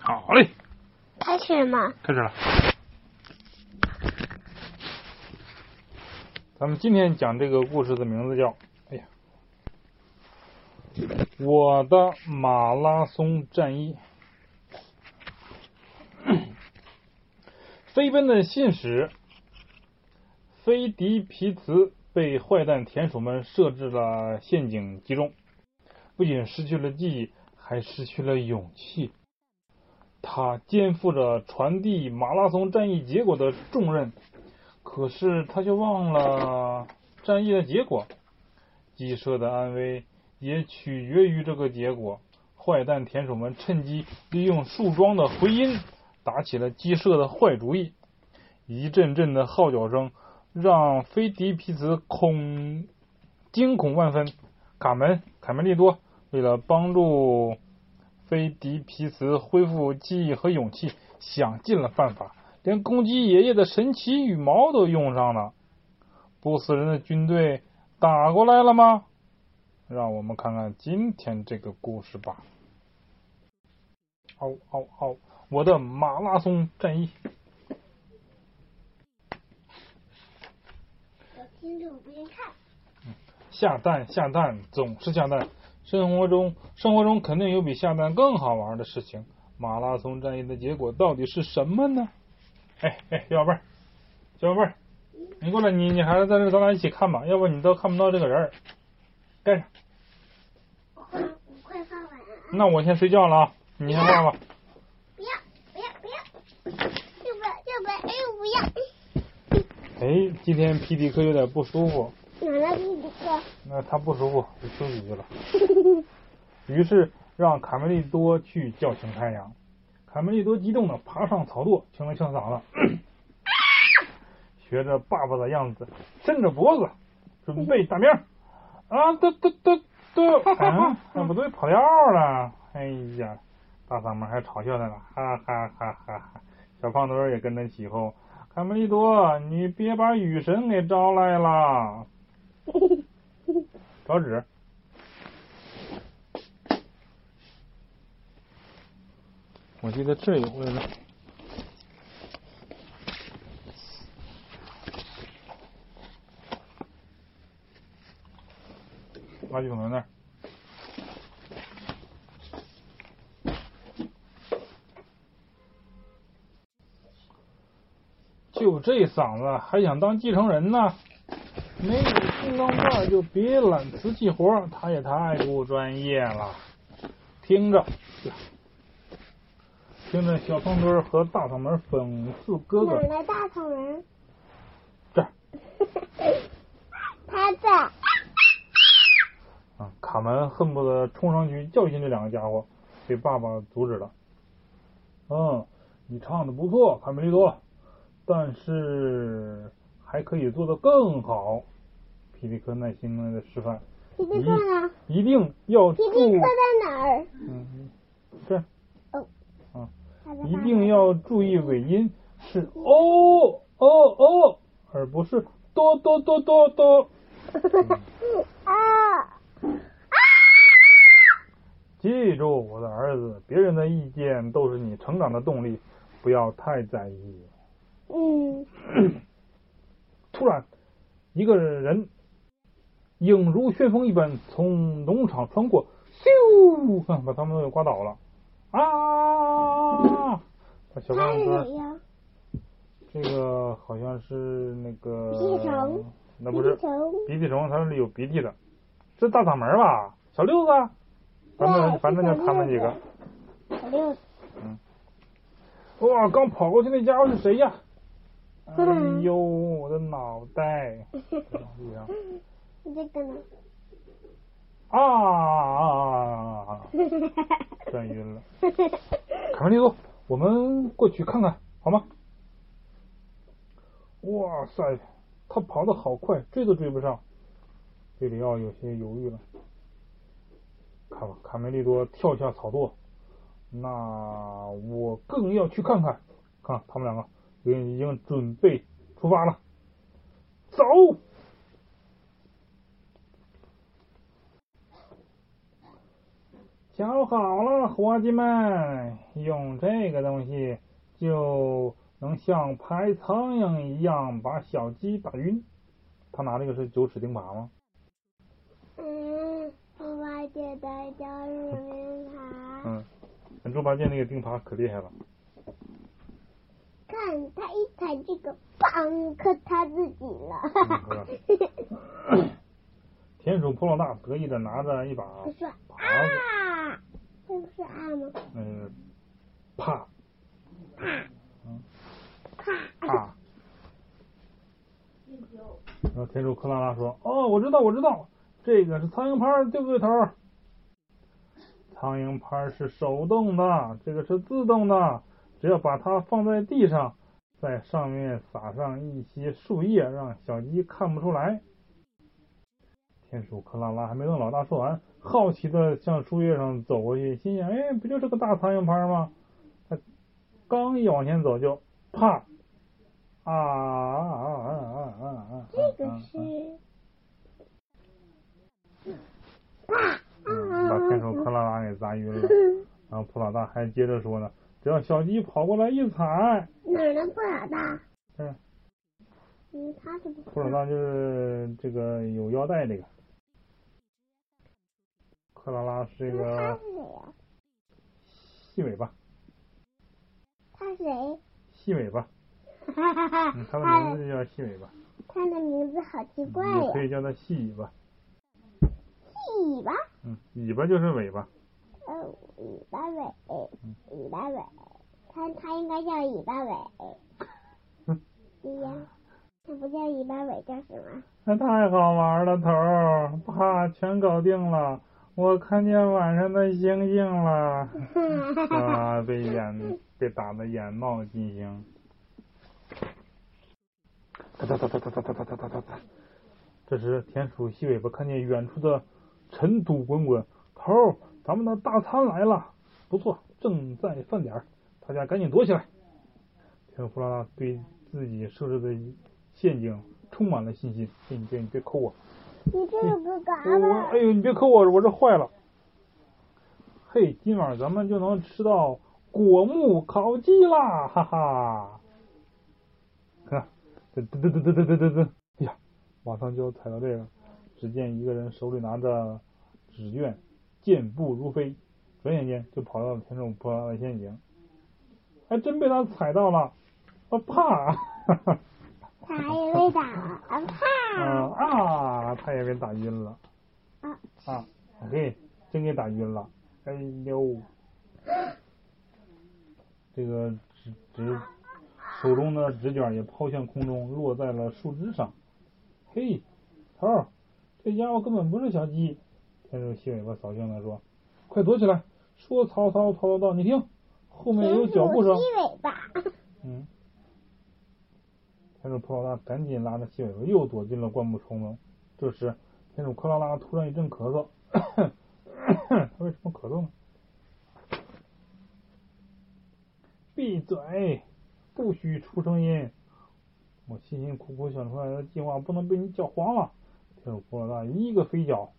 好嘞，开始吗？开始了。咱们今天讲这个故事的名字叫……哎呀，我的马拉松战役。飞奔的信使菲迪皮茨被坏蛋田鼠们设置了陷阱击中，不仅失去了记忆，还失去了勇气。他肩负着传递马拉松战役结果的重任，可是他却忘了战役的结果。鸡舍的安危也取决于这个结果。坏蛋田鼠们趁机利用树桩的回音，打起了鸡舍的坏主意。一阵阵的号角声让菲迪皮茨恐惊恐万分。卡门、卡门利多为了帮助。菲迪皮茨恢复记忆和勇气，想尽了办法，连公鸡爷爷的神奇羽毛都用上了。不死人的军队打过来了吗？让我们看看今天这个故事吧。嗷嗷嗷！我的马拉松战役。听着边看。下蛋下蛋，总是下蛋。生活中，生活中肯定有比下蛋更好玩的事情。马拉松战役的结果到底是什么呢？哎哎，小宝贝儿，小宝贝儿，你过来，你你还是在这，咱俩一起看吧，要不你都看不到这个人儿。盖上。我快，我快发完。那我先睡觉了啊，你先画吧。不要不要不要，要不要要不要？不要。哎，今天皮迪克有点不舒服。那他不舒服，就休息去了。于是让卡梅利多去叫醒太阳。卡梅利多激动的爬上草垛，清了清嗓子，学着爸爸的样子，伸着脖子，准备打鸣。啊，嘟嘟嘟嘟，啊，那不对，跑调了。哎呀，大嗓门还嘲笑他呢，哈哈哈哈哈。小胖墩也跟着起哄。卡梅利多，你别把雨神给招来了。找纸，我记得这有来着，垃圾桶在那儿。就这嗓子，还想当继承人呢？没有金刚钻就别揽瓷器活，他也太不专业了。听着，听着，小胖墩和大嗓门讽刺哥哥。哪来大嗓门？这儿。他在。啊！卡门恨不得冲上去教训这两个家伙，被爸爸阻止了。嗯，你唱的不错，卡梅利多，但是。还可以做得更好，皮皮克耐心的示范。皮皮克呢？一定要注。皮迪克在哪儿？嗯，这。哦。啊。一定要注意尾音是哦哦哦，而不是哆哆哆哆哆。记住，我的儿子，别人的意见都是你成长的动力，不要太在意。嗯。突然，一个人影如旋风一般从农场穿过，咻！看，把他们都给刮倒了。啊！小胖子，这个好像是那个鼻涕虫，那不是鼻涕虫，它是有鼻涕的，是大嗓门吧？小六子，反正反正就他们几个。小六子。嗯。哇！刚跑过去那家伙是谁呀？哎呦，我的脑袋！这个呢？啊啊啊啊！转晕了。卡梅利多，我们过去看看好吗？哇塞，他跑得好快，追都追不上。贝里奥有些犹豫了。卡卡梅利多跳下草垛，那我更要去看看。看他们两个。已经准备出发了，走！瞧好了，伙计们，用这个东西就能像拍苍蝇一样把小鸡打晕。他拿这个是九齿钉耙吗？嗯，猪八戒的九齿钉耙。嗯，那猪八戒那个钉耙可厉害了。看他一踩这个，砰，可他自己了。嗯 田鼠普老大得意的拿着一把耙子，啊，这不是啊吗？嗯，啪啪嗯啪。啪。然后田鼠克拉拉说：“哦，我知道，我知道，这个是苍蝇拍，对不对，头？苍蝇拍是手动的，这个是自动的，只要把它放在地上，在上面撒上一些树叶，让小鸡看不出来。”田鼠克拉拉还没等老大说完，好奇的向树叶上走过去，心想：“哎，不就是个大苍蝇拍吗？”他刚一往前走，就啪！啊啊啊啊啊啊啊！这个是把田鼠克拉拉给砸晕了。然后普老大还接着说呢：“只要小鸡跑过来一踩，哪儿能普老大？嗯，嗯，他怎么？普老大就是这个有腰带这个，克拉拉是这个？细尾巴，他谁？细尾巴，哈哈哈嗯，它的名字就叫细尾巴，他的名字好奇怪也可，以叫它细尾巴。细尾巴，嗯，尾巴就是尾巴，呃，尾巴尾嗯，尾巴尾，他他应该叫尾巴尾嗯。对呀，他不叫尾巴尾，叫什么？那太好玩了，头儿，啪，全搞定了。我看见晚上的星星了。啊，被眼被打的眼冒金星。哒哒哒哒哒哒哒哒哒哒哒哒。这时，田鼠细尾巴看见远处的尘土滚滚，头儿，咱们的大餐来了！不错，正在饭点儿，大家赶紧躲起来。田鼠弗拉拉对自己设置的陷阱充满了信心。哎，你别你别抠我！你这个哥哥我我哎呦，你别抠我，我这坏了。嘿，今晚咱们就能吃到果木烤鸡啦，哈哈！看，嘚嘚嘚嘚嘚嘚嘚嘚嘚，哎呀，马上就要踩到这个。只见一个人手里拿着纸卷，健步如飞，转眼间就跑到了田鼠普拉的陷阱，还真被他踩到了，我怕！他也被打了，啊嗯啪！啊，他也被打晕了啊，啊！嘿，真给打晕了！哎呦，这个纸纸手中的纸卷也抛向空中，落在了树枝上。嘿，头儿，这家伙根本不是小鸡！田鼠细尾巴扫兴的说：“快躲起来！说曹操，曹操到，你听，后面有脚步声。细尾巴，”嗯。田鼠普老大赶紧拉着细尾巴又躲进了灌木丛中。这时，天主克拉拉突然一阵咳嗽，他为什么咳嗽呢？闭嘴！不许出声音！我辛辛苦苦想出来的计划不能被你搅黄了。田鼠普老大一个飞脚，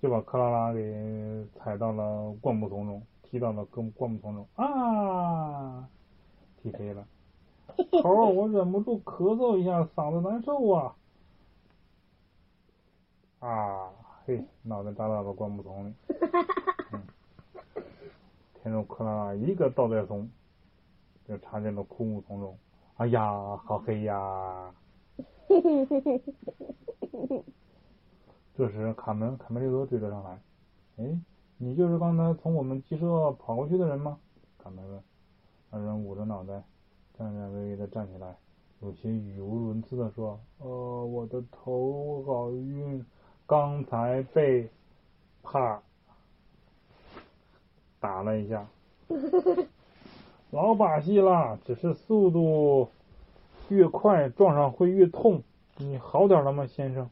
就把克拉拉给踩到了灌木丛中，踢到了灌灌木丛中啊！踢飞了。头，我忍不住咳嗽一下，嗓子难受啊！啊，嘿，脑袋扎到了灌木丛里。嗯，田鼠克拉拉一个倒带松，就插进了枯木丛中。哎呀，好黑呀！这时，卡门卡梅利多追了上来。哎，你就是刚才从我们鸡舍跑过去的人吗？卡门问。那人捂着脑袋。颤颤巍巍的站起来，有些语无伦次的说：“呃，我的头好晕，刚才被啪打了一下，老把戏了，只是速度越快撞上会越痛。你好点了吗，先生？”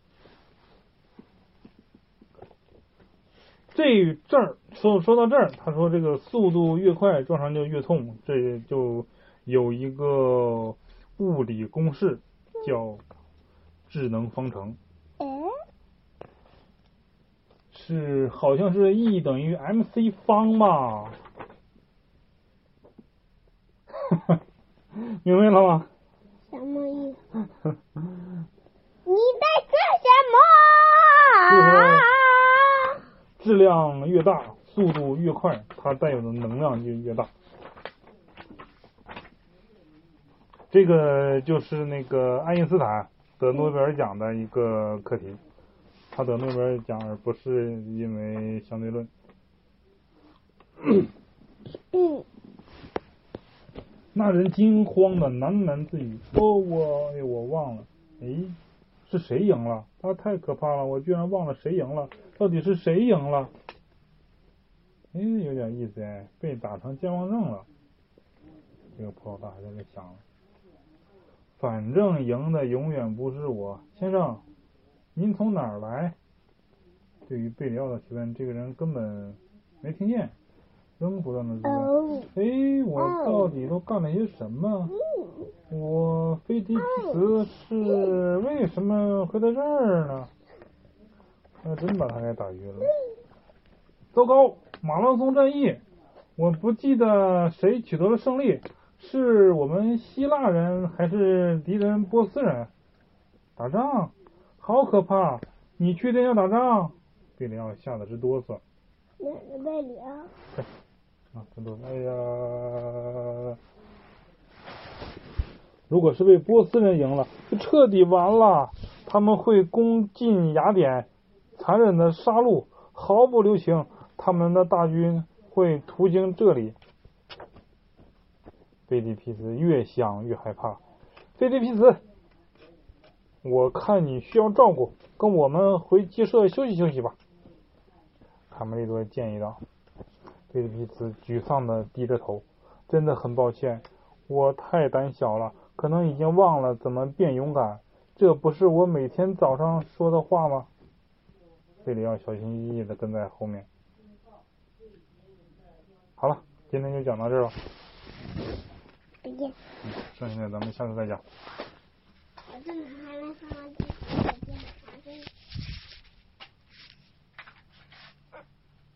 这这儿说说到这儿，他说这个速度越快撞上就越痛，这就。有一个物理公式叫智能方程，嗯，是好像是 E 等于 mc 方吧？明白了吗？什么意思？你在说什么？质量越大，速度越快，它带有的能量就越大。这个就是那个爱因斯坦得诺贝尔奖的一个课题，他得诺贝尔奖而不是因为相对论。嗯。那人惊慌的喃喃自语：“哦，我，哎，我忘了，哎，是谁赢了？他太可怕了，我居然忘了谁赢了，到底是谁赢了？哎，有点意思哎，被打成健忘症了。这个破老大还在那想，反正赢的永远不是我，先生，您从哪儿来？对于贝里奥的提问，这个人根本没听见。”仍不断的质问：“哎，我到底都干了些什么？我菲迪皮茨是为什么会在这儿呢？那真把他给打晕了！糟糕，马拉松战役，我不记得谁取得了胜利，是我们希腊人还是敌人波斯人？打仗，好可怕！你确定要打仗？贝里奥吓得直哆嗦。哪个贝里奥？啊，真多！哎呀，如果是被波斯人赢了，就彻底完了。他们会攻进雅典，残忍的杀戮，毫不留情。他们的大军会途经这里。菲迪皮斯越想越害怕。菲迪皮斯，我看你需要照顾，跟我们回鸡舍休息休息吧。卡梅利多建议道。菲利皮斯沮丧的低着头，真的很抱歉，我太胆小了，可能已经忘了怎么变勇敢。这不是我每天早上说的话吗？菲里奥小心翼翼的跟在后面。好了，今天就讲到这儿了。再见。剩下的咱们下次再讲。我这还没说完，再见，再见。